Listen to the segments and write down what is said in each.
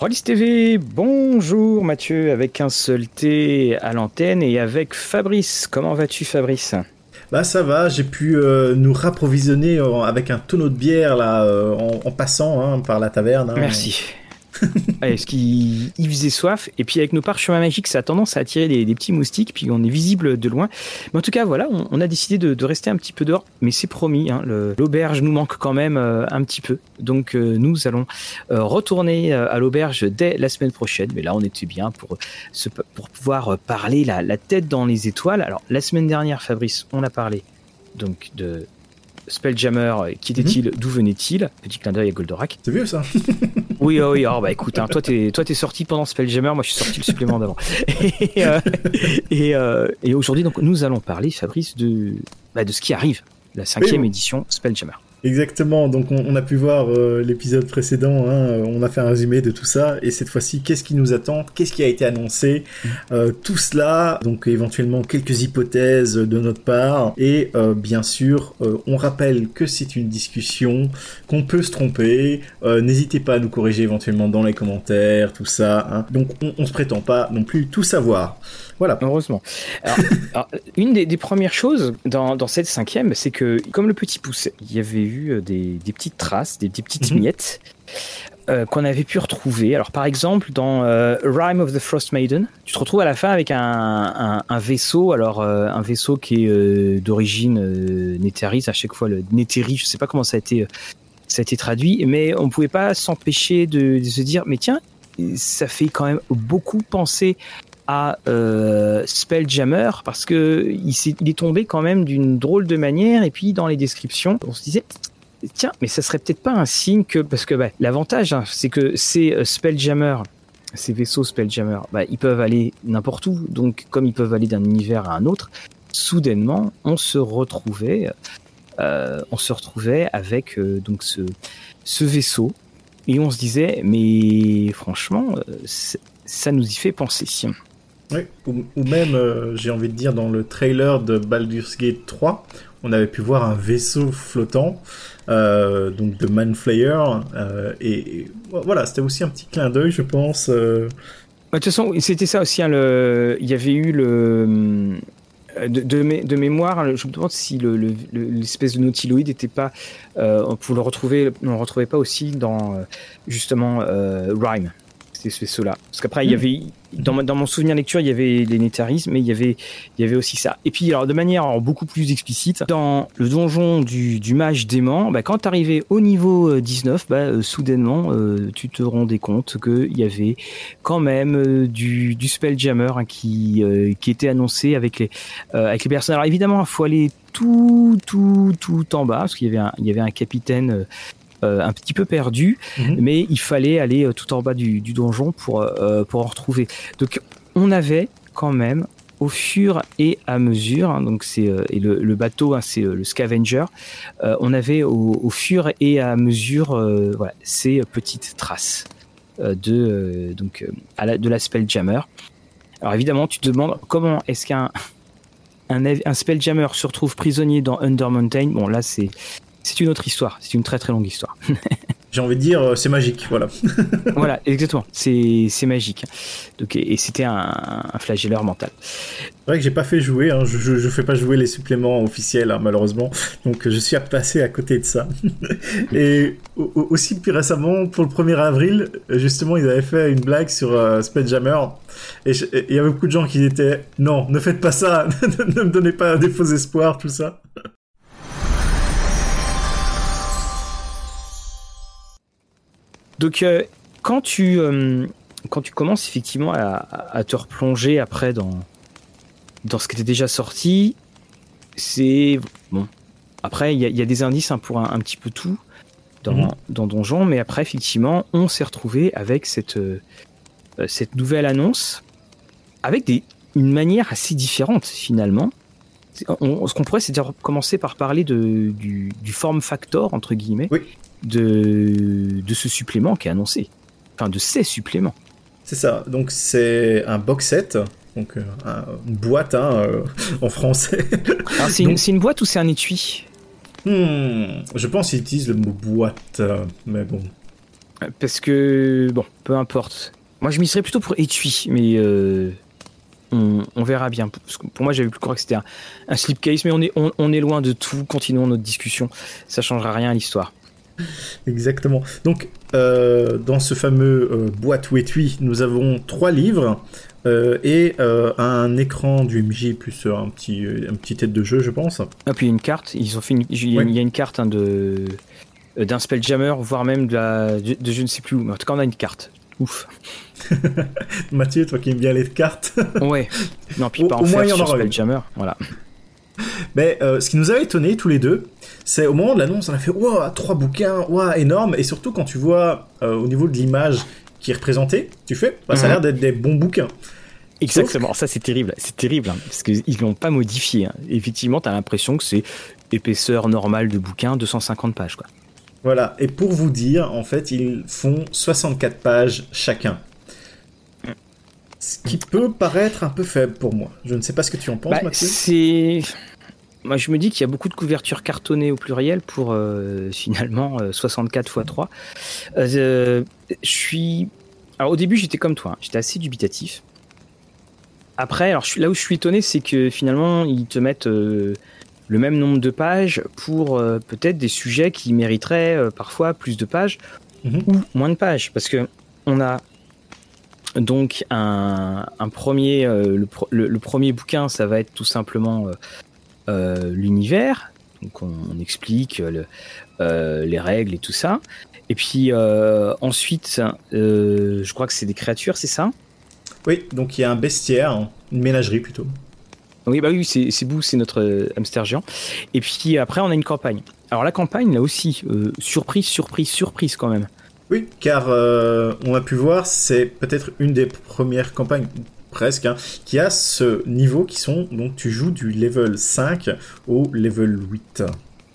Rollis TV, bonjour Mathieu, avec un seul T à l'antenne et avec Fabrice. Comment vas-tu Fabrice? Bah ça va, j'ai pu euh, nous rapprovisionner euh, avec un tonneau de bière là euh, en, passant hein, par la taverne. Hein. Merci. Est-ce qu'il faisait soif Et puis avec nos parchemins magiques, ça a tendance à attirer des, petits moustiques, puis on est visible de loin. Mais en tout cas, voilà, on, a décidé de, rester un petit peu dehors, mais c'est promis, hein, l'auberge nous manque quand même euh, un petit peu. Donc euh, nous allons euh, retourner à l'auberge dès la semaine prochaine. Mais là, on était bien pour, pour pouvoir parler la, la tête dans les étoiles. Alors la semaine dernière, Fabrice, on a parlé donc de Spelljammer, euh, qui était-il mhm. D'où venait-il Petit clin d'œil à Goldorak. C'est vieux ça Oui, oui, oh, bah écoute, hein, toi t'es sorti pendant Spelljammer, moi je suis sorti le supplément d'avant. et, euh, euh, et, aujourd'hui, donc nous allons parler, Fabrice, de, bah, de ce qui arrive, la cinquième édition Spelljammer. Exactement, donc on, a pu voir euh, l'épisode précédent, hein, on a fait un résumé de tout ça, et cette fois-ci, qu'est-ce qui nous attend, qu'est-ce qui a été annoncé, mm. euh, tout cela, donc éventuellement quelques hypothèses de notre part, et euh, bien sûr, on rappelle que c'est une discussion, qu'on peut se tromper, n'hésitez pas à nous corriger éventuellement dans les commentaires, tout ça, hein. donc on, on se prétend pas non plus tout savoir. Voilà. Heureusement. Alors, une des, premières choses dans, cette cinquième, c'est que, comme le petit pouce, il y avait eu euh, des, petites traces, des, petites mhm. miettes. Euh, qu'on avait pu retrouver. Alors par exemple dans euh, Rime of the Frost Maiden, tu te retrouves à la fin avec un, vaisseau, alors un vaisseau qui est d'origine Néthéris, à chaque fois le Néthéris, je sais pas comment ça a été ça a été traduit, mais on pouvait pas s'empêcher de, de, se dire mais tiens ça fait quand même beaucoup penser à euh, Spelljammer parce que il, est, tombé quand même d'une drôle de manière et puis dans les descriptions on se disait tiens mais ça serait peut-être pas un signe que parce que bah, l'avantage hein, c'est que ces euh, Spelljammer ces vaisseaux Spelljammer bah, ils peuvent aller n'importe où. Donc comme ils peuvent aller d'un univers à un autre soudainement on se retrouvait euh, on se retrouvait avec euh, donc ce vaisseau. Et on se disait mais franchement ça nous y fait penser oui, ou, même, euh, j'ai envie de dire, dans le trailer de Baldur's Gate 3, on avait pu voir un vaisseau flottant, euh, donc de Manflayer, euh, et, voilà, c'était aussi un petit clin d'œil, je pense. De toute façon, c'était ça aussi, hein, il y avait eu le... De, mémoire, je me demande si l'espèce de nautiloïde n'était pas, on pouvait le retrouvait pas aussi dans justement Rhyme ce vaisseau-là. Parce qu'après, il y hmm. avait, dans, dans, mon souvenir lecture, il y avait les nétarismes, mais il y avait, il y avait aussi ça. Et puis, alors, de manière beaucoup plus explicite, dans le donjon du, du mage dément, bah, quand tu arrivais au niveau 19, euh, bah, euh, soudainement, euh, tu te rendais compte qu'il y avait quand même du, du Spelljammer hein, qui, qui était annoncé avec les, avec les personnes. Alors, évidemment, il faut aller tout, tout, tout en bas, parce qu'il y avait un, il y avait un capitaine un petit peu perdu, mhm. mais il fallait aller euh, tout en bas du, donjon pour, euh, pour en retrouver. Donc on avait quand même au fur et à mesure, hein, donc c'est et le, bateau, hein, c'est le Scavenger. on avait au, fur et à mesure voilà, ces petites traces de donc à la, de la Spelljammer. Alors évidemment, tu te demandes comment est-ce qu'un un, un Spelljammer se retrouve prisonnier dans Under Mountain? Bon là, c'est c'est une autre histoire. C'est une très très longue histoire. J'ai envie de dire, euh, c'est magique, voilà. voilà, exactement. C'est, magique. Donc, et, c'était un, un, flagelleur mental. C'est vrai que j'ai pas fait jouer, hein. je, je, fais pas jouer les suppléments officiels, hein, malheureusement. Donc, je suis passé à côté de ça. et aussi, plus récemment, pour le 1er avril, justement, ils avaient fait une blague sur euh, Spelljammer. Et il y avait beaucoup de gens qui étaient, non, ne faites pas ça, ne me donnez pas des faux espoirs, tout ça. Donc, euh, quand, tu, euh, quand tu commences effectivement à, te replonger après dans, dans ce qui était déjà sorti, c'est. Bon. Après, il y, a des indices hein, pour un, petit peu tout dans, mhm. dans Donjon, mais après, effectivement, on s'est retrouvé avec cette, euh, cette nouvelle annonce, avec des, une manière assez différente finalement. ce qu'on pourrait, c'est commencer par parler de, du, du form factor, entre guillemets, oui de, de ce supplément qui est annoncé. Enfin, de ces suppléments. C'est ça. Donc, c'est un box set. Donc, euh, une boîte hein, euh, en français. c'est une, boîte ou c'est un étui? Hmm, Je pense qu'il utilise le mot boîte, mais bon. Parce que, bon, peu importe. Moi, je m'y serais plutôt pour étui, mais euh, on, verra bien. pour moi, j'avais plus croire que c'était un, slipcase, mais on est, on, est loin de tout. Continuons notre discussion. Ça changera rien à l'histoire. Exactement. Donc, euh, dans ce fameux euh, boîte ou étui, nous avons trois livres. et un écran du MJ plus un petit, un petit tête de jeu, je pense. Ah, puis une carte. Ils ont fait il, y a, une carte hein, de d'un spelljammer, voire même de, la, de, je ne sais plus où. Mais en tout cas, on a une carte. Ouf. Mathieu, toi qui aimes bien les cartes. ouais. Non, puis pas en au moins, y en aura Spelljammer. Voilà. Mais euh, ce qui nous avait étonné tous les deux, c'est au moment de l'annonce, on a fait waouh, trois bouquins, waouh, énorme. Et surtout quand tu vois euh, au niveau de l'image qui est représentée, tu fais, bah, ça a l'air mhm. d'être des bons bouquins. Exactement, ça c'est terrible, c'est terrible, hein, parce qu'ils l'ont pas modifié. Hein. Effectivement, tu as l'impression que c'est épaisseur normale de bouquin, 250 pages, quoi. Voilà, et pour vous dire, en fait, ils font 64 pages chacun. Ce qui peut paraître un peu faible pour moi. Je ne sais pas ce que tu en penses, bah, Mathieu. C'est. Moi, je me dis qu'il y a beaucoup de couvertures cartonnées au pluriel pour euh, finalement 64 x 3. je suis. Alors, au début, j'étais comme toi, hein. j'étais assez dubitatif. Après, alors, là où je suis étonné, c'est que finalement, ils te mettent. Euh, le même nombre de pages pour euh, peut-être des sujets qui mériteraient parfois plus de pages mhm. ou moins de pages. Parce que on a donc un, premier, le, premier bouquin, ça va être tout simplement l'univers. Donc on, explique les règles et tout ça. Et puis ensuite, je crois que c'est des créatures, c'est ça? Oui, donc il y a un bestiaire, une ménagerie plutôt. Oui, bah oui, c'est Boo, c'est notre euh, hamster géant. Et puis après, on a une campagne. Alors la campagne, là aussi, euh, surprise, surprise, surprise quand même. Oui, car euh, on a pu voir, c'est peut-être une des premières campagnes presque, hein, qui a ce niveau qui sont, donc tu joues du level 5 au level 8.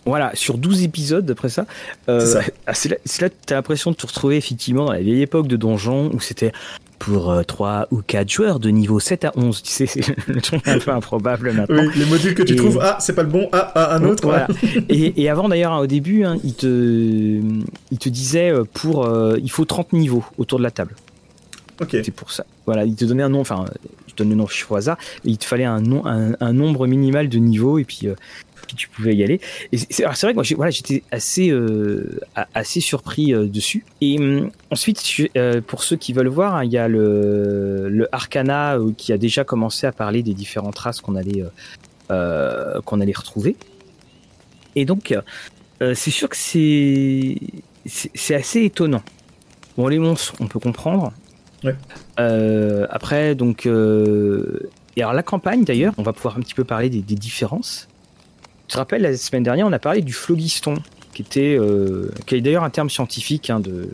Voilà, sur 12 épisodes, d'après ça. c'est là, là que tu as l'impression de te retrouver effectivement dans la vieille époque de donjon où c'était pour 3 euh, ou 4 joueurs de niveau 7 à 11. Tu sais, c'est le truc un peu improbable maintenant. Oui, les modules que tu trouves, ah, c'est pas le bon, ah, ah un autre. Voilà. et, avant d'ailleurs, hein, au début, hein, il, te, il te disait euh, pour. Euh, il faut 30 niveaux autour de la table. Ok. C'est pour ça. Voilà, il te donnait un nom, enfin, je donne le nom au hasard, mais il te fallait un, nom, un, nombre minimal de niveaux, et puis tu pouvais y aller. Et c'est vrai que moi, voilà, j'étais assez, euh, assez surpris euh, dessus. Et hum, ensuite, euh, pour ceux qui veulent voir, hein, il y a le, le Arcana qui a déjà commencé à parler des différentes races qu'on allait, qu'on allait retrouver. Et donc, c'est sûr que c'est assez étonnant. Bon, les monstres, on peut comprendre. Ouais. après, donc, et alors la campagne d'ailleurs, on va pouvoir un petit peu parler des, différences. Tu te rappelles, la semaine dernière, on a parlé du phlogiston, qui était, euh, qui est d'ailleurs un terme scientifique hein, de,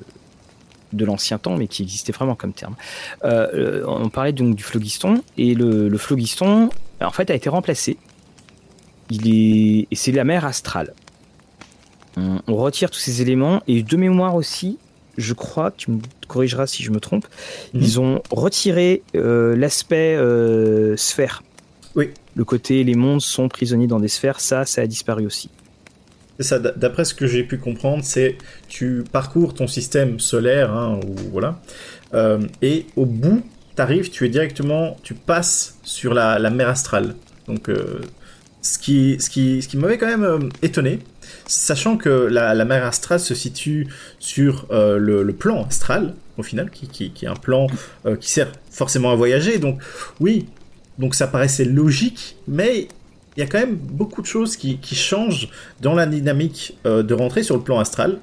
de l'ancien temps, mais qui existait vraiment comme terme. Euh, on parlait donc du phlogiston, et le, le phlogiston, en fait, a été remplacé. Il est, et c'est la mer astrale. On, retire tous ces éléments, et de mémoire aussi, je crois, tu me corrigeras si je me trompe, mhm. ils ont retiré euh, l'aspect sphère. Oui le côté les mondes sont prisonniers dans des sphères, ça, ça a disparu aussi. C'est ça, d'après ce que j'ai pu comprendre, c'est tu parcours ton système solaire, hein, ou voilà, euh, et au bout, t'arrives, tu es directement, tu passes sur la, mer astrale. Donc, euh, ce qui, ce qui, ce qui m'avait quand même euh, étonné, sachant que la, mer astrale se situe sur le, plan astral, au final, qui, est un plan qui sert forcément à voyager. Donc, oui, donc ça paraissait logique, mais il y a quand même beaucoup de choses qui, changent dans la dynamique euh, de rentrer sur le plan astral.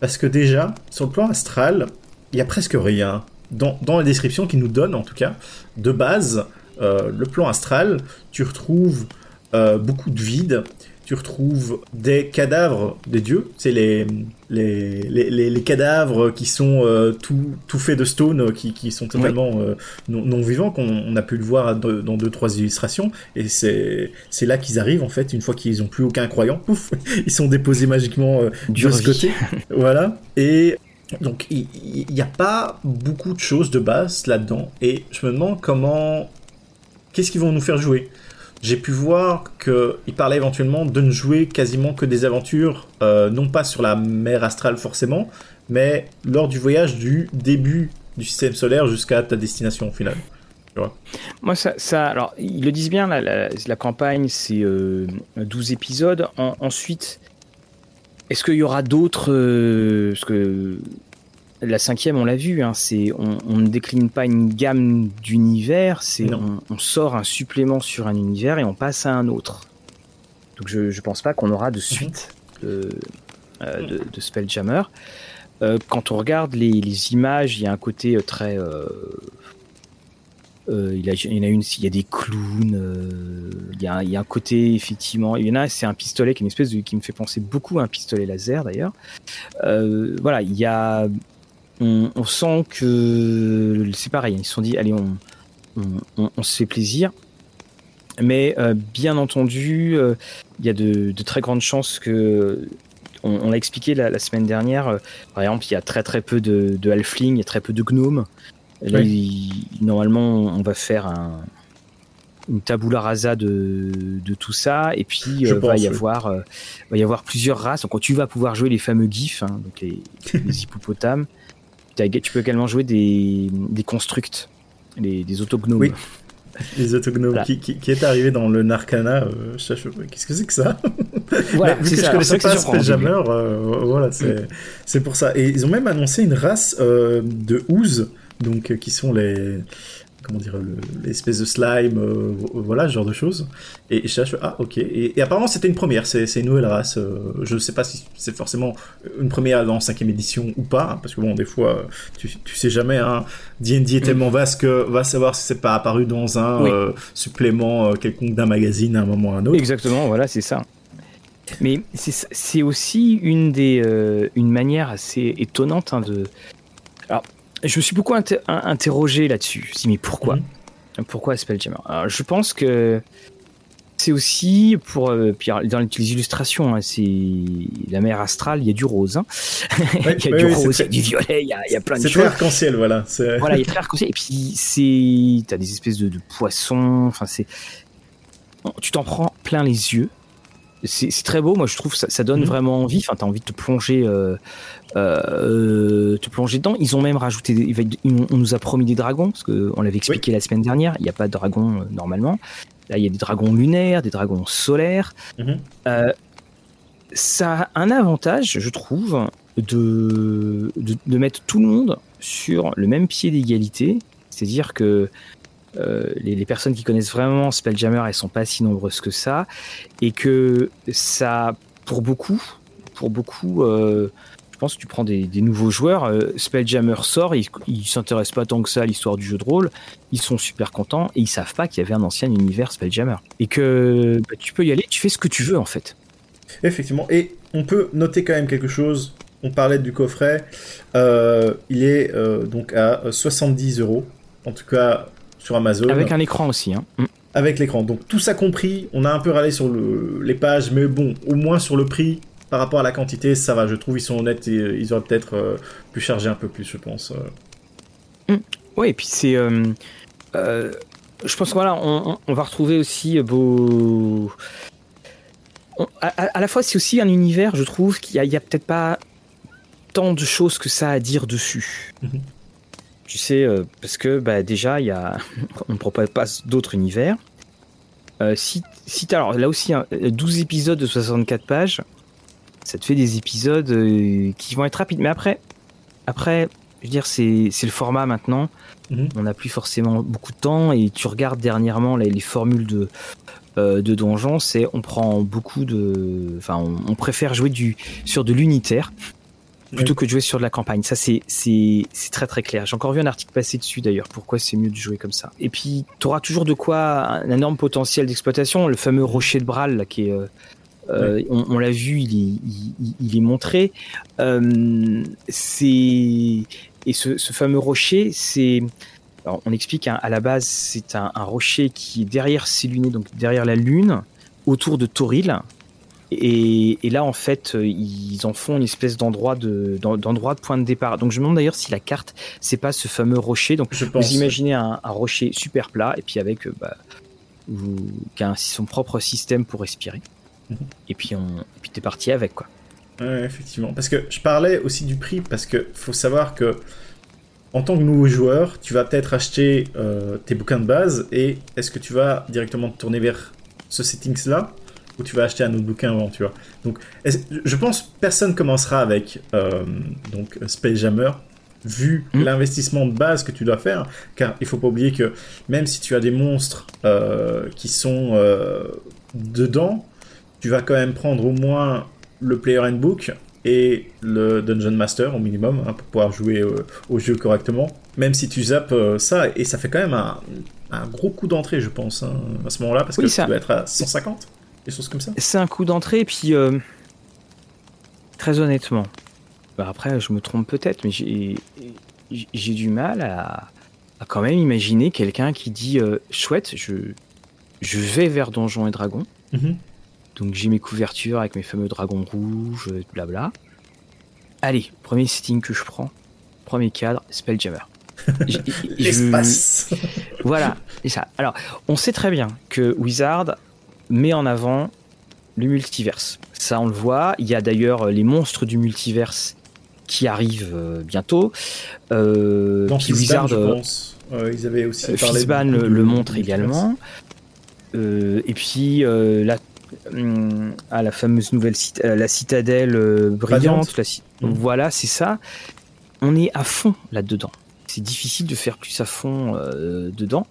Parce que déjà, sur le plan astral, il y a presque rien. Dans, dans la description qui nous donne, en tout cas, de base, euh, le plan astral, tu retrouves euh, beaucoup de vide, tu retrouves des cadavres des dieux, c'est les les, les, les, cadavres qui sont euh, tout, tout faits de stone, euh, qui, qui sont totalement euh, non, vivants, qu'on a pu le voir dans deux, trois illustrations, et c'est là qu'ils arrivent en fait, une fois qu'ils ont plus aucun croyant, pouf, ils sont déposés magiquement de ce côté, voilà, et donc il n'y a pas beaucoup de choses de base là-dedans, et je me demande comment, qu'est-ce qu'ils vont nous faire jouer? J'ai pu voir qu'il parlait éventuellement de ne jouer quasiment que des aventures, euh, non pas sur la mer astrale forcément, mais lors du voyage du début du système solaire jusqu'à ta destination finale. Moi, ça, alors, ils le disent bien, la, la, campagne, c'est 12 euh, épisodes. ensuite, est-ce qu'il y aura d'autres euh, Parce que la cinquième, on l'a vu, hein, c'est on, ne décline pas une gamme d'univers, c'est on, sort un supplément sur un univers et on passe à un autre. Donc je ne pense pas qu'on aura de mhm. suite euh, de, de, Spelljammer. quand on regarde les, les, images, il y a un côté très euh, il, y en a une, il y a des clowns, euh, il, y a, il, y a, un côté effectivement. Il y en a, c'est un pistolet qui est une espèce de, qui me fait penser beaucoup à un pistolet laser d'ailleurs. Euh, voilà, il y a, on, on sent que c'est pareil. Ils se sont dit, allez, on, on, on se fait plaisir. Mais euh, bien entendu, euh, il y a de, de, très grandes chances que on, l'a expliqué la, la, semaine dernière. par exemple, il y a très très peu de, de halflings, il y a très peu de gnomes. Là, normalement, on va faire un, une tabula rasa de, de, tout ça, et puis il euh, va y avoir euh, va y avoir plusieurs races. Donc, tu vas pouvoir jouer les fameux gifs, hein, donc les, les hippopotames. Tu peux également jouer des, des constructs, les, des autognomes. Oui. Les autognomes qui, qui, est arrivé dans le Narcana. Euh, qu'est-ce que c'est que ça Voilà, vu que je connaissais pas Spelljammer, voilà, c'est pour ça. Et ils ont même annoncé une race de Ooze donc euh, qui sont les comment dire l'espèce de slime euh, voilà ce genre de choses. Et, je cherche ah ok. Et, apparemment c'était une première. C'est une nouvelle race. Euh, je ne sais pas si c'est forcément une première dans cinquième édition ou pas hein, parce que bon des fois tu, tu sais jamais hein. D&D est tellement mm. vaste que va savoir si c'est pas apparu dans un supplément quelconque d'un magazine à un moment ou à un autre. Exactement voilà c'est ça. Mais c'est aussi une des une manière assez étonnante hein, de alors je me suis beaucoup interrogé là-dessus. Je me mais pourquoi? Mhm. Pourquoi Spelljammer? Alors, Je pense que c'est aussi pour euh, dans les illustrations, hein, c'est la mer astrale, il y a du rose, hein. il y a du rose, il y a du violet, il y a, il y a plein de choses. C'est arc-en-ciel, voilà. Voilà, il y a arc-en-ciel et puis c'est t'as des espèces de, de poissons, enfin c'est tu t'en prends plein les yeux c'est très beau, moi je trouve ça, ça donne mhm. vraiment envie. Enfin, t'as envie de te plonger, euh, euh, te plonger dedans. Ils ont même rajouté, on nous a promis des dragons parce que on l'avait expliqué la semaine dernière. Il n'y a pas de dragons euh, normalement. Là, il y a des dragons lunaires, des dragons solaires. Mhm. Euh, ça a un avantage, je trouve, de, de, de mettre tout le monde sur le même pied d'égalité. C'est-à-dire que euh, les, personnes qui connaissent vraiment Spelljammer, elles sont pas si nombreuses que ça, et que ça, pour beaucoup, pour beaucoup, euh, je pense que tu prends des, nouveaux joueurs, euh, Spelljammer sort, ils, ils s'intéressent pas tant que ça à l'histoire du jeu de rôle, ils sont super contents et ils savent pas qu'il y avait un ancien univers Spelljammer et que bah, tu peux y aller, tu fais ce que tu veux en fait. Effectivement, et on peut noter quand même quelque chose. On parlait du coffret, il est donc à 70 euros. En tout cas, sur Amazon. Avec un écran aussi. Hein. Mm. Avec l'écran. Donc tout ça compris, on a un peu râlé sur les pages, mais bon, au moins sur le prix, par rapport à la quantité, ça va. Je trouve ils sont honnêtes et euh, ils auraient peut-être euh, pu charger un peu plus, je pense. Euh. Mm. Oui, et puis c'est. je pense voilà, on, va retrouver aussi beau. à, la fois, c'est aussi un univers, je trouve, qu'il n'y a, peut-être pas tant de choses que ça à dire dessus. Mhm. Tu sais, euh, parce que bah, déjà, y a... on ne propose pas d'autres univers. Euh, si, si alors là aussi, 12 épisodes de 64 pages, ça te fait des épisodes euh, qui vont être rapides. Mais après, après je veux dire, c'est le format maintenant. Mhm. On n'a plus forcément beaucoup de temps. Et tu regardes dernièrement les, les formules de, de donjons, c'est on prend beaucoup de. Enfin, on, on préfère jouer du, sur de l'unitaire plutôt que de jouer sur de la campagne. Ça, c'est très très clair. J'ai encore vu un article passer dessus d'ailleurs. Pourquoi c'est mieux de jouer comme ça? Et puis, tu auras toujours de quoi un énorme potentiel d'exploitation. Le fameux rocher de Bral, là, qui est euh, euh on, l'a vu, il est, il, est montré. Euh, c'est et ce, ce, fameux rocher, c'est on explique hein, à la base, c'est un, un, rocher qui est derrière ses lunettes, donc derrière la lune, autour de Toril, et, là, en fait, ils en font une espèce d'endroit de, d'endroit de point de départ. Donc, je me demande d'ailleurs si la carte, c'est pas ce fameux rocher. Donc, je vous imaginez un, rocher super plat et puis avec euh, bah, son propre système pour respirer. Mhm. Et puis, on, et puis t'es parti avec, quoi. Ouais, effectivement. Parce que je parlais aussi du prix, parce que faut savoir que en tant que nouveau joueur, tu vas peut-être acheter euh, tes bouquins de base et est-ce que tu vas directement te tourner vers ce settings-là? Ou tu vas acheter un autre bouquin avant, tu vois. Donc, je pense personne commencera avec euh, donc Space Jammer vu hmm. l'investissement de base que tu dois faire, car il faut pas oublier que même si tu as des monstres euh, qui sont dedans, tu vas quand même prendre au moins le Player Handbook et le Dungeon Master au minimum hein, pour pouvoir jouer euh, au jeu correctement. Même si tu zappes euh, ça, et ça fait quand même un, gros coup d'entrée, je pense, hein, à ce moment-là, parce que ça... tu dois être à 150, des choses comme ça. C'est un coup d'entrée, et puis euh, très honnêtement, bah, après je me trompe peut-être, mais j'ai du mal à, quand même imaginer quelqu'un qui dit chouette, je, je vais vers Donjons et Dragons. Mm-hmm. Donc j'ai mes couvertures avec mes fameux dragons rouges, blabla. Allez, premier setting que je prends, premier cadre, Spelljammer. L'espace. voilà, c'est ça. Alors, on sait très bien que Wizard met en avant le multiverse. Ça, on le voit. Il y a d'ailleurs les monstres du multiverse qui arrivent euh, bientôt. Euh, Dans Wizard, je euh, pense. ils avaient aussi parlé le, le, montre également. et puis la à la fameuse nouvelle euh, la citadelle euh, brillante. mmh. Voilà, c'est ça. On est à fond là-dedans. C'est difficile de faire plus à fond euh, dedans.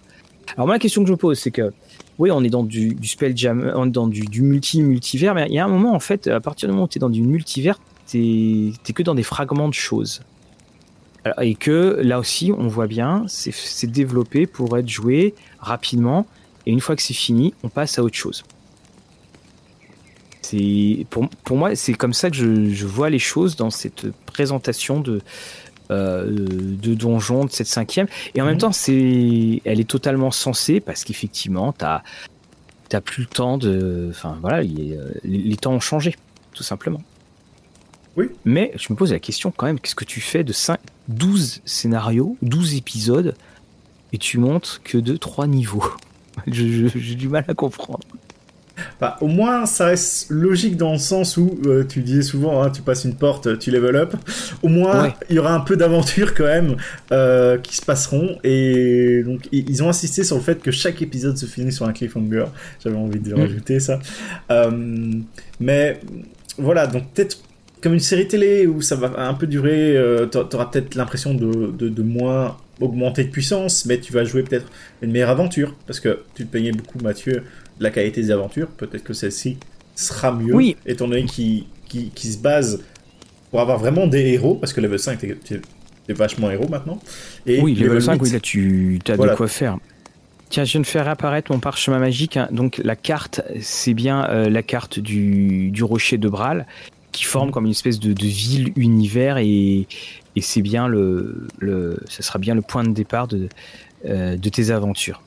Alors moi, la question que je me pose, c'est que oui, on est dans du, spell jam, on est dans du, du multi-multivers, mais il y a un moment, en fait, à partir du moment où tu es dans du multivers, tu es que dans des fragments de choses. et que là aussi, on voit bien, c'est développé pour être joué rapidement, et une fois que c'est fini, on passe à autre chose. Pour, pour moi, c'est comme ça que je, je, vois les choses dans cette présentation de de donjon de cette cinquième. Et en même mhm. temps, c'est, elle est totalement sensée parce qu'effectivement, t'as t'as plus le temps de, enfin voilà, les, les, temps ont changé, tout simplement. Oui. Mais je me pose la question quand même, qu'est-ce que tu fais de 5, 12 scénarios, 12 épisodes, et tu montes que de 3 niveaux? J'ai du mal à comprendre. Bah, au moins, ça reste logique dans le sens où euh, tu disais souvent, hein, tu passes une porte, tu level up. Au moins, il y aura un peu d'aventure quand même euh, qui se passeront. Et donc, ils ont insisté sur le fait que chaque épisode se finit sur un cliffhanger. J'avais envie de mm. rajouter ça. Euh, mais voilà, donc peut-être comme une série télé où ça va un peu durer, tu auras peut-être l'impression de, de, de moins augmenter de puissance, mais tu vas jouer peut-être une meilleure aventure, parce que tu te peignais beaucoup, Mathieu, la qualité des aventures. Peut-être que celle-ci sera mieux, oui. étant donné qu'il qui, qui se base pour avoir vraiment des héros, parce que level 5, t'es vachement héros maintenant. Et oui, level 5, oui, là, tu as de quoi faire. Tiens, je viens de faire apparaître mon parchemin magique. Hein. Donc, la carte, c'est bien euh, la carte du, du, rocher de Bral, qui forme comme une espèce de, de ville univers, et, et c'est bien le, le, ça sera bien le point de départ de, euh, de tes aventures.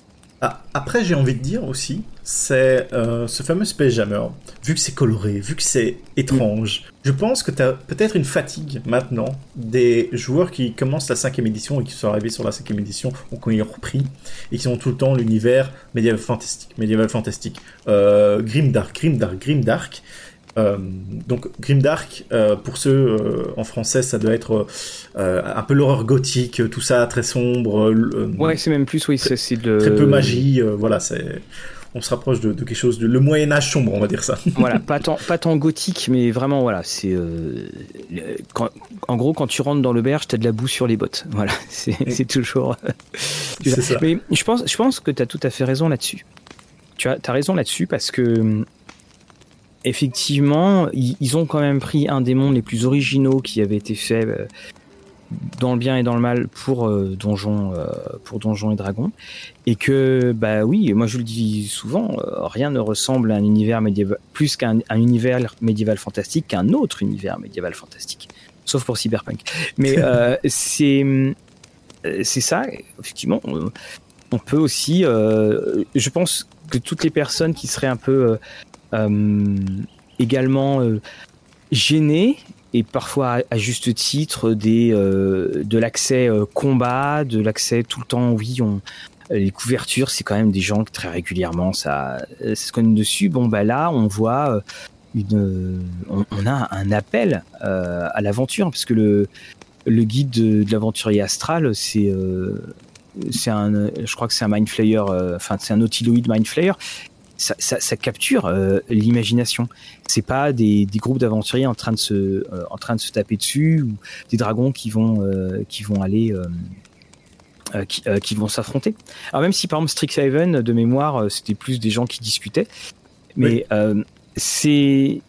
Ah, après, j'ai envie de dire aussi, c'est euh, ce fameux Space Jammer. Vu que c'est coloré, vu que c'est étrange, je pense que tu as peut-être une fatigue maintenant des joueurs qui commencent la cinquième édition et qui sont arrivés sur la cinquième édition ou qui ont repris et qui ont tout le temps l'univers médiéval fantastique, médiéval fantastique, euh, grimdark, grimdark, grimdark. Euh, donc Grimdark, euh, pour ceux euh, en français, ça doit être euh, un peu l'horreur gothique, tout ça très sombre. ouais, c'est même plus, oui, c'est de... très peu magie. voilà, c'est on se rapproche de, quelque chose de le Moyen Âge sombre, on va dire ça. voilà, pas tant, pas tant gothique, mais vraiment voilà, c'est en gros quand tu rentres dans l'auberge, t'as de la boue sur les bottes. Voilà, c'est toujours. ça. Mais je pense, je pense que t'as tout à fait raison là-dessus. Tu as, as raison là-dessus parce que effectivement, ils, ont quand même pris un des mondes les plus originaux qui avait été fait euh, dans le bien et dans le mal pour euh, donjon euh, pour donjon et dragons. Et que bah oui moi je le dis souvent rien ne ressemble à un univers médiéval plus qu'un univers médiéval fantastique qu'un autre univers médiéval fantastique. Sauf pour cyberpunk. Mais c'est c'est ça effectivement. On peut aussi je pense que toutes les personnes qui seraient un peu également euh, gêné et parfois à, juste titre des euh, de l'accès combat, de l'accès tout le temps oui on les couvertures, c'est quand même des gens qui très régulièrement ça, se connaissent dessus. Bon bah là, on voit une, on, a un appel à l'aventure parce que le le guide de, l'aventurier astral, c'est c'est un, je crois que c'est un mind flayer, enfin c'est un nautiloid mind flayer ça, ça, ça capture euh, l'imagination. C'est pas des, des groupes d'aventuriers en train de se euh, en train de se taper dessus ou des dragons qui vont euh, qui vont aller qui, qui, vont s'affronter. Alors même si par exemple Strixhaven de mémoire c'était plus des gens qui discutaient, mais c'est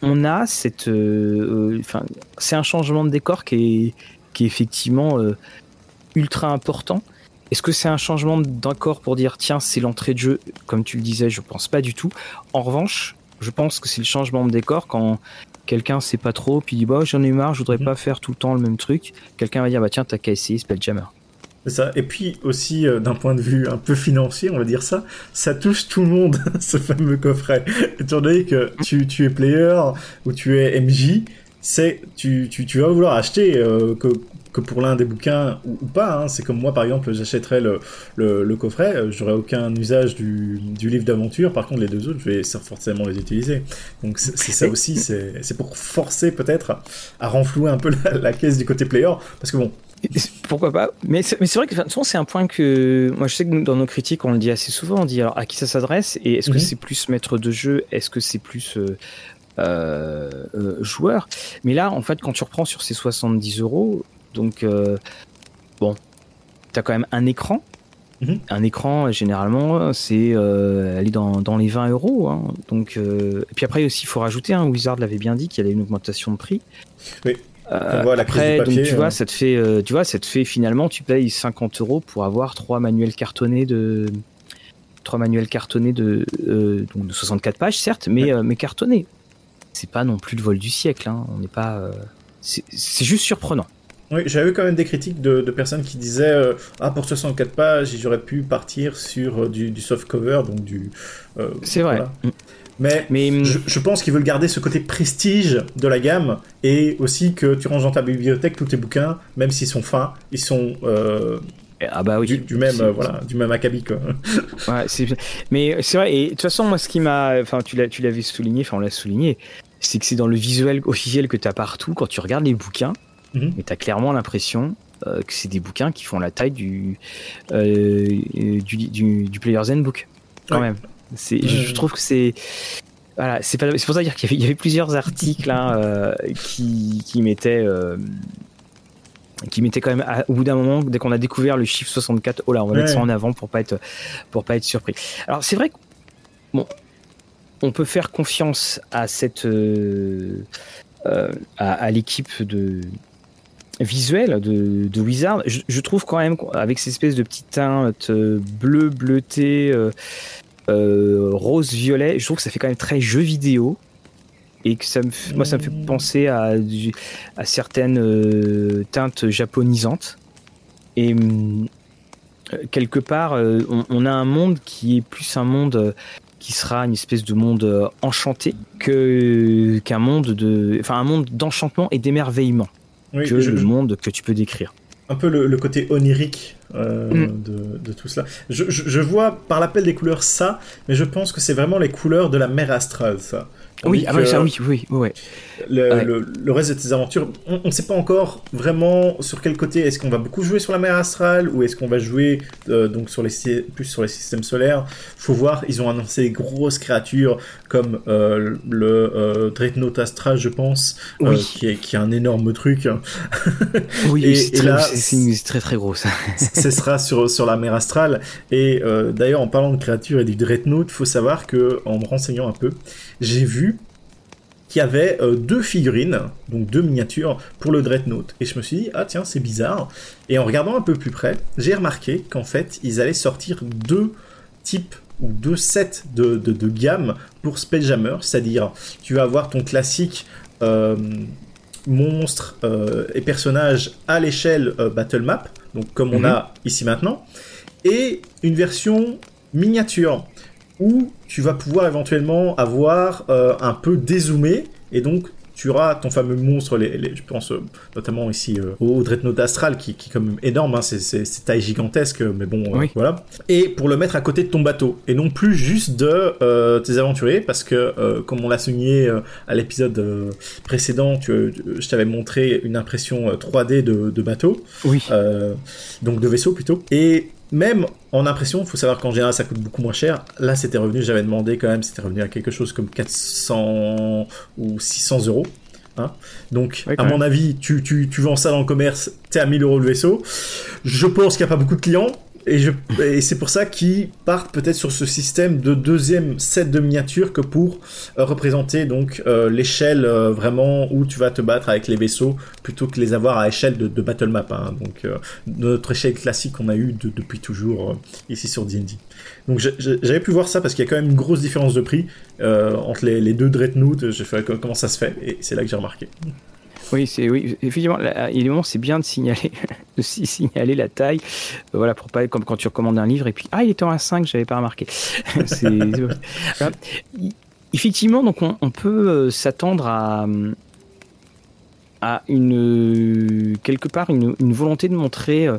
on, a cette enfin c'est un changement de décor qui est qui est effectivement ultra important est-ce que c'est un changement d'accord pour dire tiens c'est l'entrée de jeu Comme tu le disais, je pense pas du tout. En revanche, je pense que c'est le changement de décor quand quelqu'un sait pas trop puis dit bah j'en ai marre, je voudrais mhm. pas faire tout le temps le même truc. Quelqu'un va dire bah tiens t'as qu'à essayer Spelljammer. C'est ça. Et puis aussi euh, d'un point de vue un peu financier, on va dire ça, ça touche tout le monde ce fameux coffret. Étant donné que tu, tu es player ou tu es MJ, c'est tu, tu, tu vas vouloir acheter euh, que que pour l'un des bouquins ou, pas. Hein. C'est comme moi, par exemple, j'achèterais le, le, coffret, euh, j'aurais aucun usage du, du livre d'aventure. Par contre, les deux autres, je vais forcément les utiliser. Donc c'est ça aussi, c'est pour forcer peut-être à renflouer un peu la, caisse du côté player, parce que bon. Pourquoi pas? Mais c'est vrai que souvent c'est un point que moi je sais que dans nos critiques on le dit assez souvent. On dit alors à qui ça s'adresse? Et est-ce que mhm. c'est plus maître de jeu? Est-ce que c'est plus euh, euh, joueur? Mais là, en fait, quand tu reprends sur ces 70 euros, donc, euh, bon, tu as quand même un écran. Mhm. Un écran, généralement, c'est euh, aller dans, dans, les 20 euros. Hein. Donc, euh, et puis après aussi, il faut rajouter, hein, Wizard l'avait bien dit qu'il y avait une augmentation de prix. Oui. Euh, après, donc, tu vois, ça te fait, tu vois, ça te fait finalement, tu payes 50 euros pour avoir trois manuels cartonnés de, trois manuels cartonnés de, donc de 64 pages, certes, mais, mais cartonnés. C'est pas non plus le vol du siècle. Hein. On n'est pas, c'est juste surprenant. Oui, j'avais eu quand même des critiques de, personnes qui disaient euh, Ah, pour 64 pages, j'aurais pu partir sur euh, du, soft cover, donc du. Euh, c'est vrai. Mais, Mais mm, je, pense qu'ils veulent garder ce côté prestige de la gamme et aussi que tu ranges dans ta bibliothèque tous tes bouquins, même s'ils sont fins, ils sont. ah bah oui, du, même voilà du même acabit quoi. ouais, mais c'est vrai et de toute façon moi ce qui m'a enfin tu l'as tu l'avais souligné enfin on l'a souligné c'est que c'est dans le visuel officiel que tu as partout quand tu regardes les bouquins Mhm. Mais tu as clairement l'impression euh, que c'est des bouquins qui font la taille du, euh, du, du, du, Player's Handbook, quand même. C'est, je, trouve que c'est. Voilà, c'est, c'est pour ça dire qu'il y avait, plusieurs articles hein, euh, qui, qui mettaient. qui mettaient quand même au bout d'un moment dès qu'on a découvert le chiffre 64 oh là on va mettre ça en avant pour pas être pour pas être surpris alors c'est vrai que bon on peut faire confiance à cette à, à l'équipe de visuel de, de Wizard, je, trouve quand même avec ces espèces de petites teintes euh, bleu, bleuté, euh, euh, rose, violet, je trouve que ça fait quand même très jeu vidéo. Et que ça me, moi ça me fait penser à, à certaines teintes japonisantes. Et quelque part on, a un monde qui est plus un monde qui sera une espèce de monde enchanté que qu'un monde de enfin un monde d'enchantement et d'émerveillement que le monde que tu peux décrire. Un peu le, côté onirique euh, mm. de, tout cela. Je, je vois par l'appel des couleurs ça, mais je pense que c'est vraiment les couleurs de la mer astrale, ça. Oui, ah ça, oui, oui, oui. Le, le, reste de tes aventures, on ne sait pas encore vraiment sur quel côté. Est-ce qu'on va beaucoup jouer sur la mer astrale ou est-ce qu'on va jouer euh, donc sur les plus sur les systèmes solaires? Faut voir. Ils ont annoncé des grosses créatures comme euh, le euh, Dreadnought astral, je pense, qui, est, qui est un énorme truc. oui, c'est très, très, très gros ça. ce sera sur sur la mer astrale. Et d'ailleurs, en parlant de créatures et du Dreadnought, faut savoir que en me renseignant un peu, j'ai vu qu'il y avait euh, deux figurines, donc deux miniatures pour le Dreadnought. Et je me suis dit, ah tiens, c'est bizarre. Et en regardant un peu plus près, j'ai remarqué qu'en fait, ils allaient sortir deux types ou deux sets de, de, gamme pour Spelljammer, c'est-à-dire tu vas avoir ton classique euh, monstre euh, et personnage à l'échelle battle map, donc comme on mhm. a ici maintenant, et une version miniature où tu vas pouvoir éventuellement avoir euh, un peu dézoomé et donc tueras ton fameux monstre, les, je pense euh, notamment ici euh, au Dreadnought Astral, qui, qui est quand même énorme, hein, c'est taille gigantesque, mais bon, voilà. Et pour le mettre à côté de ton bateau, et non plus juste de tes aventuriers, parce que, comme on l'a souligné à l'épisode précédent, tu, je t'avais montré une impression 3D de, de bateau. Oui. donc de vaisseau plutôt. Et même en impression, il faut savoir qu'en général ça coûte beaucoup moins cher. Là, c'était revenu, j'avais demandé quand même, c'était revenu à quelque chose comme 400 ou 600 euros. Hein. Donc, à mon avis, tu, tu, tu vends ça dans le commerce, t'es à 1000 euros le vaisseau. Je pense qu'il n'y a pas beaucoup de clients. Et, c'est pour ça qu'ils partent peut-être sur ce système de deuxième set de miniatures que pour euh, représenter donc euh, l'échelle euh, vraiment où tu vas te battre avec les vaisseaux plutôt que les avoir à échelle de, de battle map. Hein. Donc notre échelle classique qu'on a eu depuis toujours ici sur D&D. Donc j'avais pu voir ça parce qu'il y a quand même une grosse différence de prix entre les, les deux Dreadnought. J'ai fait comment ça se fait? Et c'est là que j'ai remarqué. Oui, c'est oui, effectivement, c'est bien de signaler, de signaler la taille, euh, voilà, pour pas comme quand tu recommandes un livre et puis ah, il est en A5, j'avais pas remarqué. effectivement, donc on, peut euh, s'attendre à une quelque part une, volonté de montrer euh,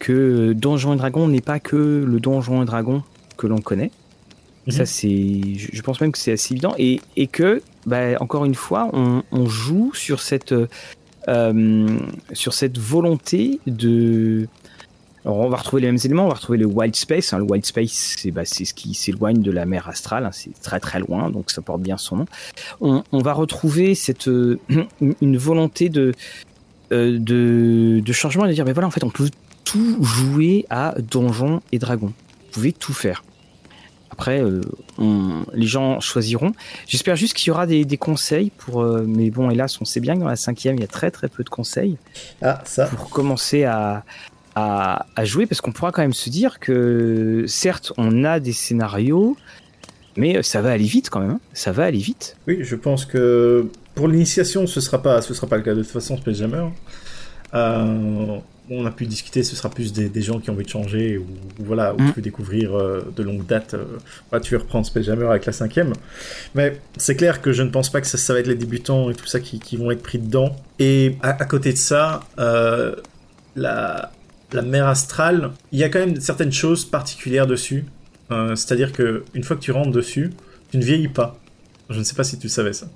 que Donjon et Dragon n'est pas que le Donjon et Dragon que l'on connaît. Ça, mhm. c'est, je pense même que c'est assez évident et, et que bah, encore une fois, on, joue sur cette, euh, sur cette volonté de. Alors on va retrouver les mêmes éléments, on va retrouver le wild space. Hein. Le wild space, c'est bah, ce qui s'éloigne de la mer astrale, hein. c'est très très loin, donc ça porte bien son nom. On, va retrouver cette, une volonté de, euh, de, de changement et de dire, mais voilà, en fait, on peut tout jouer à Donjons et Dragons. Vous pouvez tout faire. Après, euh, les gens choisiront. J'espère juste qu'il y aura des, conseils pour. Euh, mais bon, hélas, on sait bien que dans la cinquième, il y a très très peu de conseils. Ah, ça. Pour commencer à, à, jouer, parce qu'on pourra quand même se dire que certes, on a des scénarios, mais ça va aller vite quand même. Hein. Ça va aller vite. Oui, je pense que pour l'initiation, ce sera pas, ce sera pas le cas de toute façon, Space Jammer. Euh, on a pu discuter, ce sera plus des, gens qui ont envie de changer ou, voilà, où tu mm. peux découvrir euh, de longue date. Euh, tu veux reprendre Space Jammer avec la cinquième. Mais c'est clair que je ne pense pas que ça, va être les débutants et tout ça qui, vont être pris dedans. Et à, côté de ça, euh, la, la mer astrale, il y a quand même certaines choses particulières dessus. C'est-à-dire que une fois que tu rentres dessus, tu ne vieillis pas. Je ne sais pas si tu savais ça.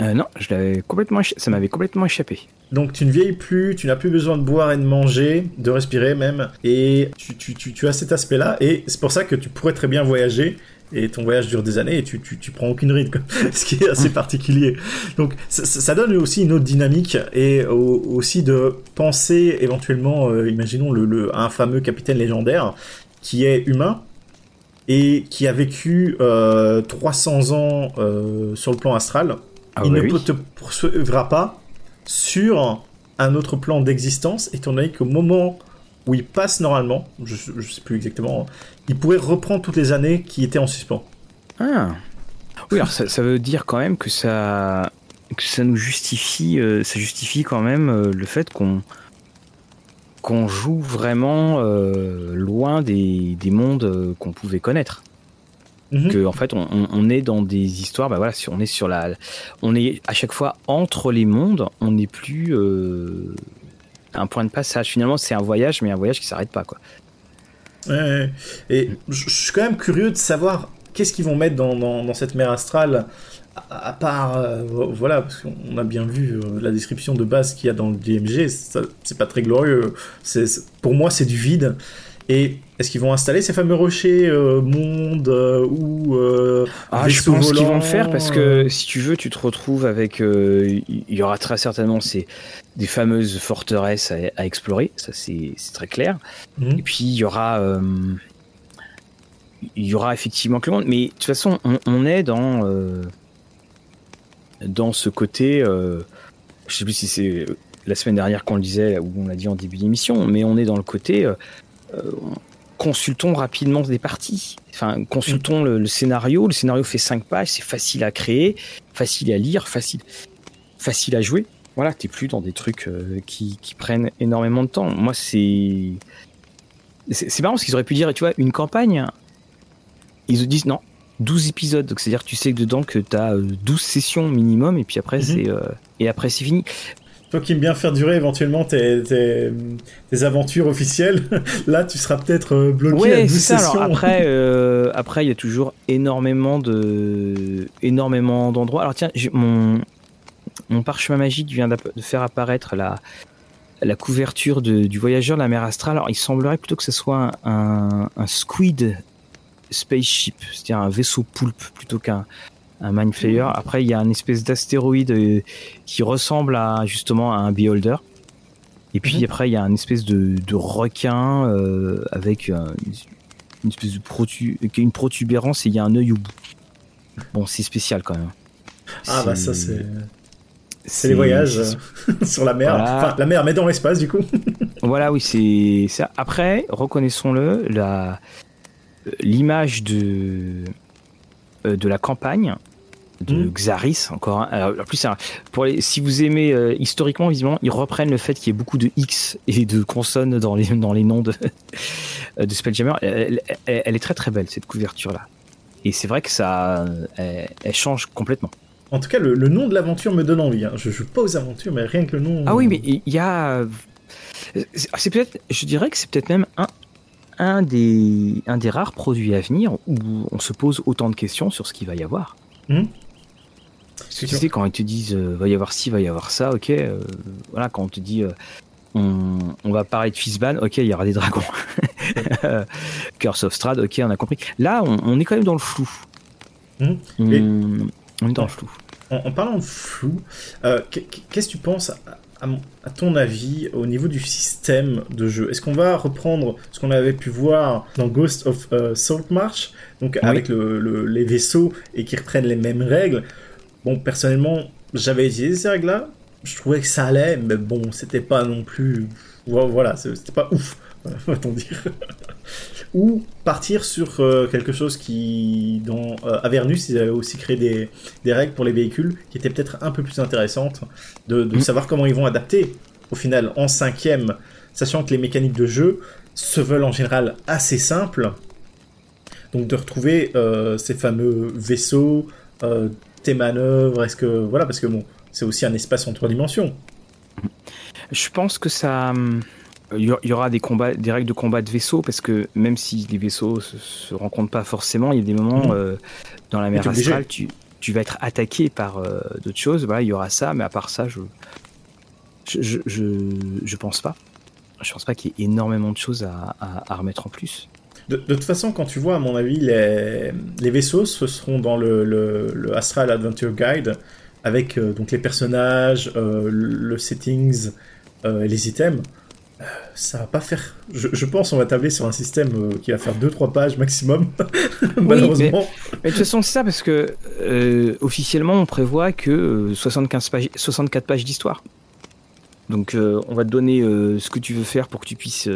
Non, je l'avais complètement, ça m'avait complètement échappé. Donc tu ne vieillis plus, tu n'as plus besoin de boire et de manger, de respirer même, et tu, as cet aspect-là, et c'est pour ça que tu pourrais très bien voyager, et ton voyage dure des années, et tu, tu, prends aucune ride, ce qui est assez particulier. Donc ça, donne aussi une autre dynamique, et aussi de penser éventuellement, euh, imaginons le, un fameux capitaine légendaire qui est humain, et qui a vécu 300 euh, ans euh, sur le plan astral. Ah il ne peut te poursuivra pas sur un autre plan d'existence, étant donné qu'au moment où il passe normalement, je, ne sais plus exactement, il pourrait reprendre toutes les années qui étaient en suspens. Ah. Oui, alors ça, veut dire quand même que ça, que ça nous justifie, euh, ça justifie quand même euh, le fait qu'on qu'on joue vraiment euh, loin des, des mondes qu'on pouvait connaître. Mhm. que en fait on, est dans des histoires bah voilà on est sur la on est à chaque fois entre les mondes on n'est plus euh, un point de passage. Finalement c'est un voyage mais un voyage qui s'arrête pas quoi. Ouais, et je suis quand même curieux de savoir qu'est-ce qu'ils vont mettre dans, dans, cette mer astrale à, part euh, voilà parce qu'on a bien vu euh, la description de base qu'il y a dans le DMG c'est pas très glorieux. C'est pour moi c'est du vide et est-ce qu'ils vont installer ces fameux rochers euh, monde euh, ou euh, ah, je pense qu'ils vont le faire parce que si tu veux, tu te retrouves avec il y aura très certainement ces des fameuses forteresses à, explorer, ça c'est très clair. Mhm. Et puis il y aura il y aura effectivement que le monde, mais de toute façon on, est dans dans ce côté je sais plus si c'est la semaine dernière qu'on le disait ou on l'a dit en début d'émission, mais on est dans le côté consultons rapidement des parties. Enfin, consultons le, scénario. Le scénario fait 5 pages, c'est facile à créer, facile à lire, facile, facile à jouer. Voilà, t'es plus dans des trucs euh, qui, prennent énormément de temps. Moi, c'est. C'est marrant parce qu'ils auraient pu dire, tu vois, une campagne, ils se disent non, 12 épisodes. Donc c'est-à-dire que tu sais que dedans que tu as 12 sessions minimum et puis après mhm. c'est et après c'est fini. Toi qui aimes bien faire durer éventuellement tes, tes, tes aventures officielles, là tu seras peut-être bloqué à 12 sessions. Alors après, après il y a toujours énormément de énormément d'endroits. Alors tiens, mon mon parchemin magique vient de faire apparaître la la couverture du voyageur de la mer astrale. Alors, il semblerait plutôt que ce soit un, squid spaceship, c'est-à-dire un vaisseau poulpe plutôt qu'un un Mindflayer. Après, il y a une espèce d'astéroïde euh, qui ressemble à justement à un Beholder. Et puis mhm. après, il y a une espèce de, requin euh, avec une, espèce de protu une protubérance et il y a un œil au bout. Bon, c'est spécial quand même. Ah bah ça c'est. C'est les voyages euh, sur la mer. Enfin, la mer, mais dans l'espace, du coup. voilà, oui, c'est ça. Après, reconnaissons-le, la l'image de euh, de la campagne de hmm. Xaris encore. Alors, en plus, pour les, si vous aimez euh, historiquement, visiblement, ils reprennent le fait qu'il y ait beaucoup de X et de consonnes dans les dans les noms de de Spelljammer. Elle, est très très belle cette couverture là. Et c'est vrai que ça, elle change complètement. En tout cas, le, nom de l'aventure me donne envie. Hein. Je joue pas aux aventures, mais rien que le nom. Ah oui, mais il y a. C'est peut-être. Je dirais que c'est peut-être même un, un, des, un des rares produits à venir où on se pose autant de questions sur ce qu'il va y avoir. Hmm. Tu sais, quand ils te disent euh, va y avoir ci, va y avoir ça, ok. Euh, voilà, quand on te dit euh, on, on, va parler de Fizban, ok, il y aura des dragons. Curse of Strad, ok, on a compris. Là, on, est quand même dans le flou. Hmm. On est dans le flou. En, parlant de flou, euh, qu'est-ce que tu penses, à, ton avis, au niveau du système de jeu? Est-ce qu'on va reprendre ce qu'on avait pu voir dans Ghost of uh, Saltmarsh, donc avec les vaisseaux et qui reprennent les mêmes règles? Bon, personnellement, j'avais utilisé ces règles-là, je trouvais que ça allait, mais bon, c'était pas non plus. Voilà, c'était pas ouf, va-t-on dire ou partir sur euh, quelque chose qui, dans euh, Avernus, ils avaient aussi créé des, des, règles pour les véhicules qui étaient peut-être un peu plus intéressantes, de, de mm. savoir comment ils vont adapter au final en cinquième, sachant que les mécaniques de jeu se veulent en général assez simples. Donc de retrouver euh, ces fameux vaisseaux, tes manœuvres, est-ce que voilà, parce que bon, c'est aussi un espace en trois dimensions. Je pense que ça. Hum, il y aura des combats, des règles de combat de vaisseaux parce que même si les vaisseaux se, se rencontrent pas forcément, il y a des moments mhm. euh, dans la mer astrale, tu, tu, vas être attaqué par euh, d'autres choses. Voilà, il y aura ça, mais à part ça, je je, je, je, pense pas. Je pense pas qu'il y ait énormément de choses à, à, remettre en plus. De, de, toute façon, quand tu vois, à mon avis, les, les vaisseaux, ce seront dans le, le, le Astral Adventure Guide avec euh, donc les personnages, le settings et les items ça va pas faire. Je, pense on va tabler sur un système euh, qui va faire 2-3 pages maximum, malheureusement. Mais, de toute façon, c'est ça parce que euh, officiellement, on prévoit que 75 euh, pages, 64 pages d'histoire. Donc, on va te donner ce que tu veux faire pour que tu puisses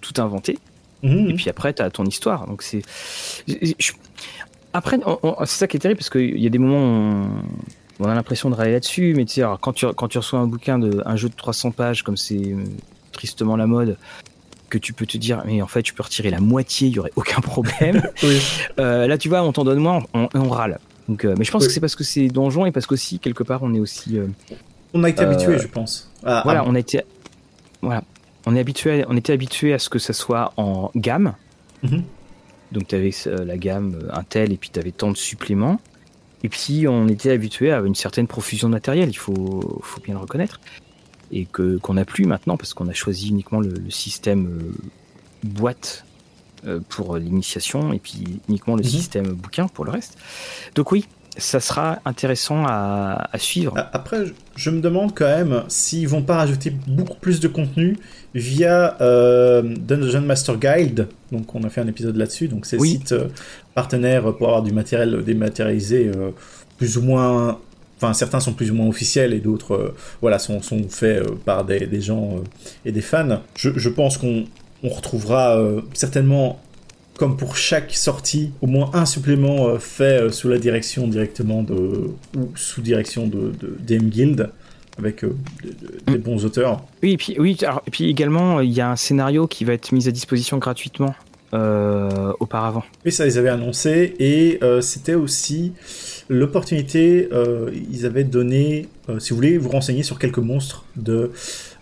tout inventer. Mhm. Et puis après, tu as ton histoire. Donc, c'est. Après, c'est ça qui est terrible parce qu'il y a des moments où on, a l'impression de râler là-dessus, mais tu sais, quand tu, quand tu reçois un bouquin de un jeu de 300 pages comme c'est tristement la mode que tu peux te dire mais en fait tu peux retirer la moitié il y aurait aucun problème euh, là tu vois on t'en donne moins on, on râle donc euh, mais je pense que c'est parce que c'est donjon et parce qu'aussi quelque part on est aussi euh, on a été habitué je pense voilà on a été voilà on est habitué on était habitué à ce que ça soit en gamme mhm. donc tu avais la gamme Intel et puis tu avais tant de suppléments et puis on était habitué à une certaine profusion de matériel il faut faut bien le reconnaître et que qu'on n'a plus maintenant parce qu'on a choisi uniquement le, système euh, boîte euh, pour l'initiation et puis uniquement le mhm. système bouquin pour le reste. Donc oui, ça sera intéressant à, suivre. Après, je me demande quand même s'ils vont pas rajouter beaucoup plus de contenu via euh, Dungeon Master Guide. Donc, on a fait un épisode là-dessus. Donc, c'est le site partenaire pour avoir du matériel dématérialisé plus ou moins enfin certains sont plus ou moins officiels et d'autres euh, voilà sont, sont faits euh, par des, des gens euh, et des fans. Je, je pense qu'on on retrouvera certainement comme pour chaque sortie au moins un supplément fait sous la direction directement de ou sous direction de, de DM Guild avec des bons auteurs. Oui, et puis, oui, et puis également, il y a un scénario qui va être mis à disposition gratuitement auparavant. Oui, ça, ils avaient annoncé. Et c'était aussi l'opportunité, ils avaient donné, si vous voulez, vous renseigner sur quelques monstres de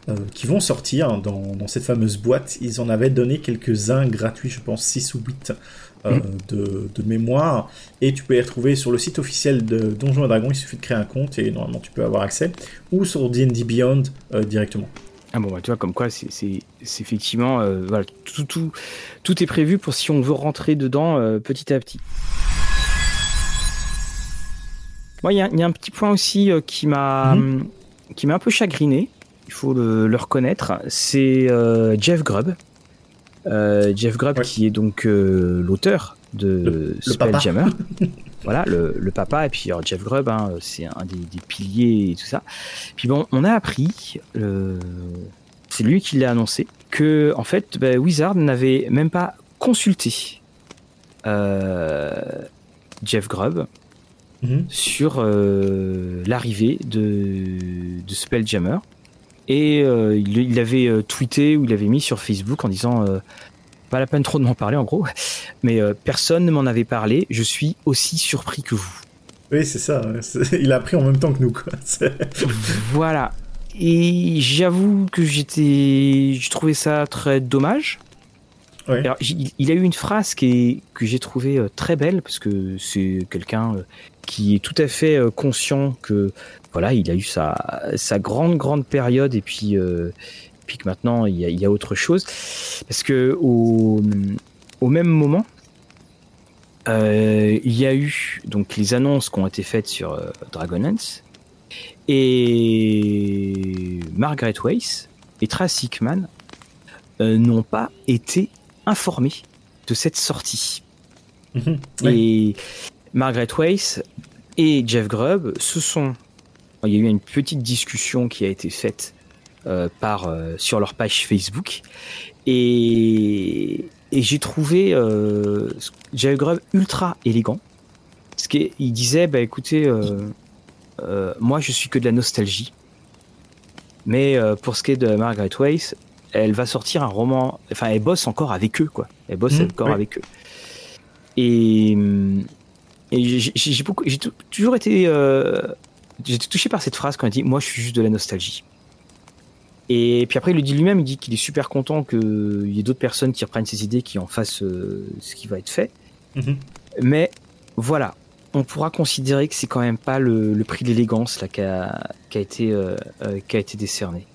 euh, qui vont sortir dans, dans, cette fameuse boîte. Ils en avaient donné quelques-uns gratuits, je pense 6 ou 8 euh, de, de, mémoire. Et tu peux les retrouver sur le site officiel de Donjons et Dragons. Il suffit de créer un compte et normalement tu peux avoir accès. Ou sur D&D Beyond euh, directement. Ah bon, bah, tu vois, comme quoi, c'est effectivement, voilà, tout, tout, tout est prévu pour si on veut rentrer dedans petit à petit. Moi, il y, y, a un petit point aussi qui m'a mm-hmm. qui m'a un peu chagriné il faut le, reconnaître, c'est euh, Jeff Grubb. Euh, Jeff Grubb qui est donc euh, l'auteur de Spelljammer. voilà, le, papa. Et puis Jeff Grubb, hein, c'est un des, piliers et tout ça. Puis bon, on a appris, c'est lui qui l'a annoncé, que en fait, bah, Wizard n'avait même pas consulté Jeff Grubb. Mhm. sur l'arrivée de, de Spelljammer et euh, il, avait euh, tweeté ou il avait mis sur Facebook en disant euh, pas la peine trop de m'en parler en gros, mais personne ne m'en avait parlé. Je suis aussi surpris que vous. Oui, c'est ça. Il a appris en même temps que nous. Quoi. voilà. Et j'avoue que j'étais, je trouvais ça très dommage. Il a eu une phrase qui est, que j'ai trouvé très belle parce que c'est quelqu'un qui est tout à fait conscient que voilà, il a eu sa, sa grande, grande période et puis, euh, puis que maintenant il y, a, autre chose. Parce que au, au même moment, euh, il y a eu donc les annonces qui ont été faites sur euh, Dragonlance et Margaret Weiss et Tracy Hickman n'ont pas été informés de cette sortie. Mhm. et Margaret Weiss et Jeff Grubb se sont il y a eu une petite discussion qui a été faite euh, par, euh, sur leur page Facebook. Et, j'ai trouvé euh, Jael ultra élégant. Parce qu'il disait, bah écoutez, moi je suis que de la nostalgie. Mais pour ce qui est de Margaret Weiss, elle va sortir un roman. Enfin, elle bosse encore avec eux, quoi. Elle bosse mmh, encore avec eux. Et, et j'ai beaucoup, j'ai toujours été J'étais touché par cette phrase quand il dit Moi, je suis juste de la nostalgie. Et puis après, il le dit lui-même il dit qu'il est super content qu'il y ait d'autres personnes qui reprennent ses idées, qui en fassent euh, ce qui va être fait. Mhm. Mais voilà, on pourra considérer que c'est quand même pas le, prix d'élégance qui a, qui, a été, euh, euh, qui a été décerné.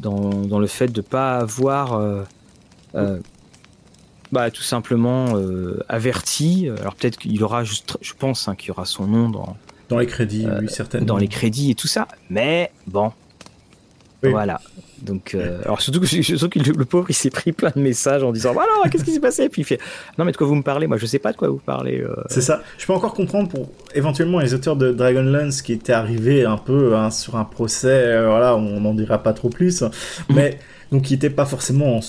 Dans, dans, le fait de pas avoir. bah, tout simplement averti. Alors peut-être qu'il aura juste, je pense, hein, qu'il y aura son nom dans, dans les crédits, oui, euh, certainement. Dans les crédits et tout ça. Mais bon. Voilà. Donc, euh, alors surtout que, surtout que le, pauvre, il s'est pris plein de messages en disant voilà, qu'est-ce qui s'est passé? Et puis il fait non, mais de quoi vous me parlez? Moi, je sais pas de quoi vous parlez. Euh. C'est ça. Je peux encore comprendre pour éventuellement les auteurs de Dragonlance qui étaient arrivés un peu hein, sur un procès. voilà, on n'en dira pas trop plus. Mhm. Mais donc, qui n'étaient pas forcément en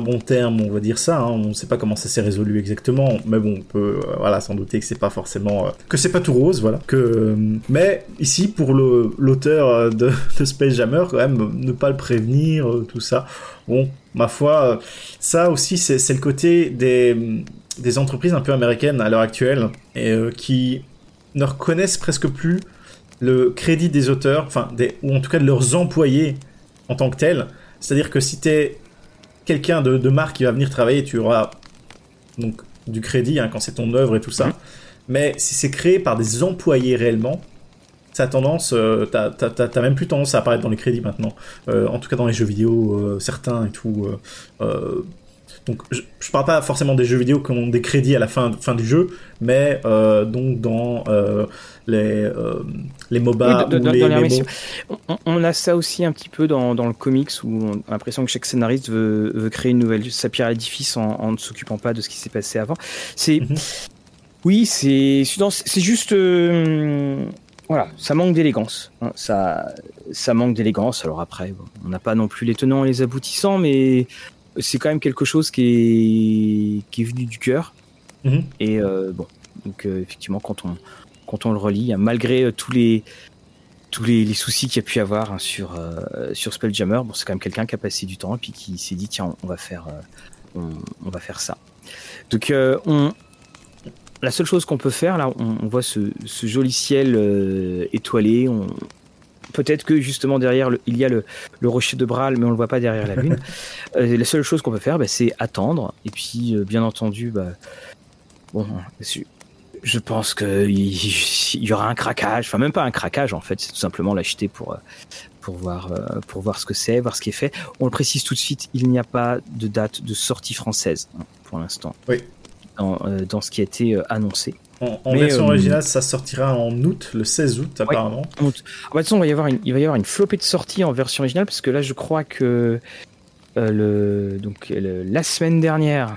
bon terme, on va dire ça. Hein. On ne sait pas comment ça s'est résolu exactement, mais bon, on peut euh, voilà sans douter que c'est pas forcément euh, que c'est pas tout rose, voilà. Que euh, mais ici pour l'auteur de, de, Space Jammer, quand même, ne pas le prévenir, tout ça. Bon, ma foi, ça aussi c'est le côté des des entreprises un peu américaines à l'heure actuelle et qui ne reconnaissent presque plus le crédit des auteurs, enfin, des, ou en tout cas de leurs employés en tant que tels. C'est-à-dire que si tu es quelqu'un de, marque qui va venir travailler, tu auras donc du crédit hein, quand c'est ton œuvre et tout ça. Mhm. Mais si c'est créé par des employés réellement, ça a tendance, euh, t'as même plus tendance à apparaître dans les crédits maintenant. Euh, en tout cas dans les jeux vidéo, euh, certains et tout. Donc je, je, parle pas forcément des jeux vidéo qui ont des crédits à la fin, fin du jeu, mais donc dans les, euh, les MOBA ou les, on, a ça aussi un petit peu dans, dans le comics où on a l'impression que chaque scénariste veut, veut, créer une nouvelle sa pierre à l'édifice en, ne s'occupant pas de ce qui s'est passé avant. C'est mhm. oui, c'est c'est juste euh, voilà, ça manque d'élégance. Hein. ça ça manque d'élégance. Alors après, on n'a pas non plus les tenants et les aboutissants, mais c'est quand même quelque chose qui est qui est venu du cœur. Mhm. Et euh, bon, donc effectivement, quand on quand on le relit, hein, malgré euh, tous les tous les, soucis qu'il y a pu avoir hein, sur euh, sur Spelljammer. Bon, c'est quand même quelqu'un qui a passé du temps et puis qui s'est dit tiens, on va faire euh, on, va faire ça. Donc, on, la seule chose qu'on peut faire, là, on, voit ce, joli ciel étoilé. On, peut-être que justement derrière il y a le, rocher de Bral, mais on le voit pas derrière la lune. la seule chose qu'on peut faire, bah, c'est attendre. Et puis, bien entendu, bah, bon, je pense qu'il y, aura un craquage, enfin même pas un craquage en fait, c'est tout simplement l'acheter pour, euh, pour, voir, euh, pour voir ce que c'est, voir ce qui est fait. On le précise tout de suite, il n'y a pas de date de sortie française hein, pour l'instant oui. dans, euh, dans, ce qui a été annoncé. En, version originale, ça sortira en août, le 16 août apparemment. Ah, de toute façon, il va y avoir une, il va y avoir une flopée de sorties en version originale parce que là, je crois que le, donc, la semaine dernière,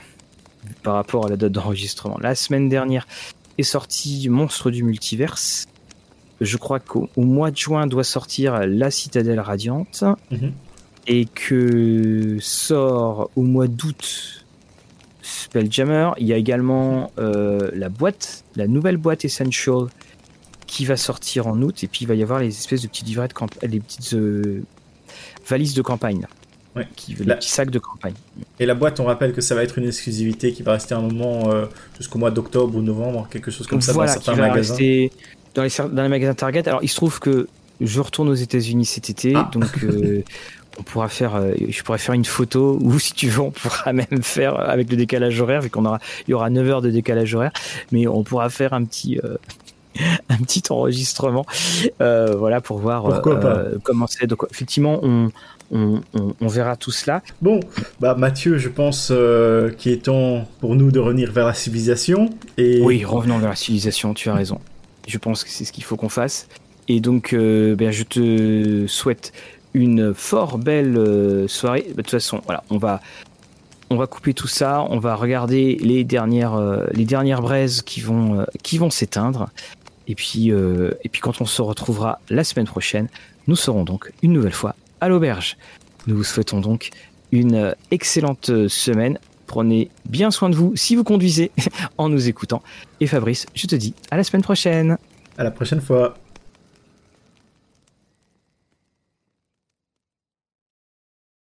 par rapport à la date d'enregistrement, la semaine dernière, est sorti Monstre du Multiverse. Je crois qu'au mois de juin doit sortir La Citadelle Radiante. Mhm. Et que sort au mois d'août Spelljammer. Il y a également euh, la boîte, la nouvelle boîte Essential qui va sortir en août. Et puis il va y avoir les espèces de petits livrets de campagne, les petites euh, valises de campagne. Ouais. Qui, la... petit sac de campagne. Et la boîte, on rappelle que ça va être une exclusivité qui va rester un moment euh, jusqu'au mois d'octobre ou novembre, quelque chose comme ça dans certains magasins. Dans les, dans les magasins Target. Alors, il se trouve que je retourne aux États-Unis cet été, ah. donc euh, on pourra faire, euh, je pourrais faire une photo, ou si tu veux, on pourra même faire avec le décalage horaire, vu qu'on aura, il y aura 9 heures de décalage horaire, mais on pourra faire un petit. un petit enregistrement voilà pour voir comment c'est donc effectivement on, on, verra tout cela. Bon, bah Mathieu, je pense euh, qu'il est temps pour nous de revenir vers la civilisation. Et... Oui, revenons vers la civilisation, tu as raison. Je pense que c'est ce qu'il faut qu'on fasse. Et donc, euh, ben, je te souhaite une fort belle euh, soirée. de toute façon, voilà, on va, on va couper tout ça. On va regarder les dernières, les dernières braises qui vont, qui vont s'éteindre. Et puis, et puis, quand on se retrouvera la semaine prochaine, nous serons donc une nouvelle fois à l'auberge. Nous vous souhaitons donc une excellente semaine. Prenez bien soin de vous si vous conduisez en nous écoutant. Et Fabrice, je te dis à la semaine prochaine. À la prochaine fois.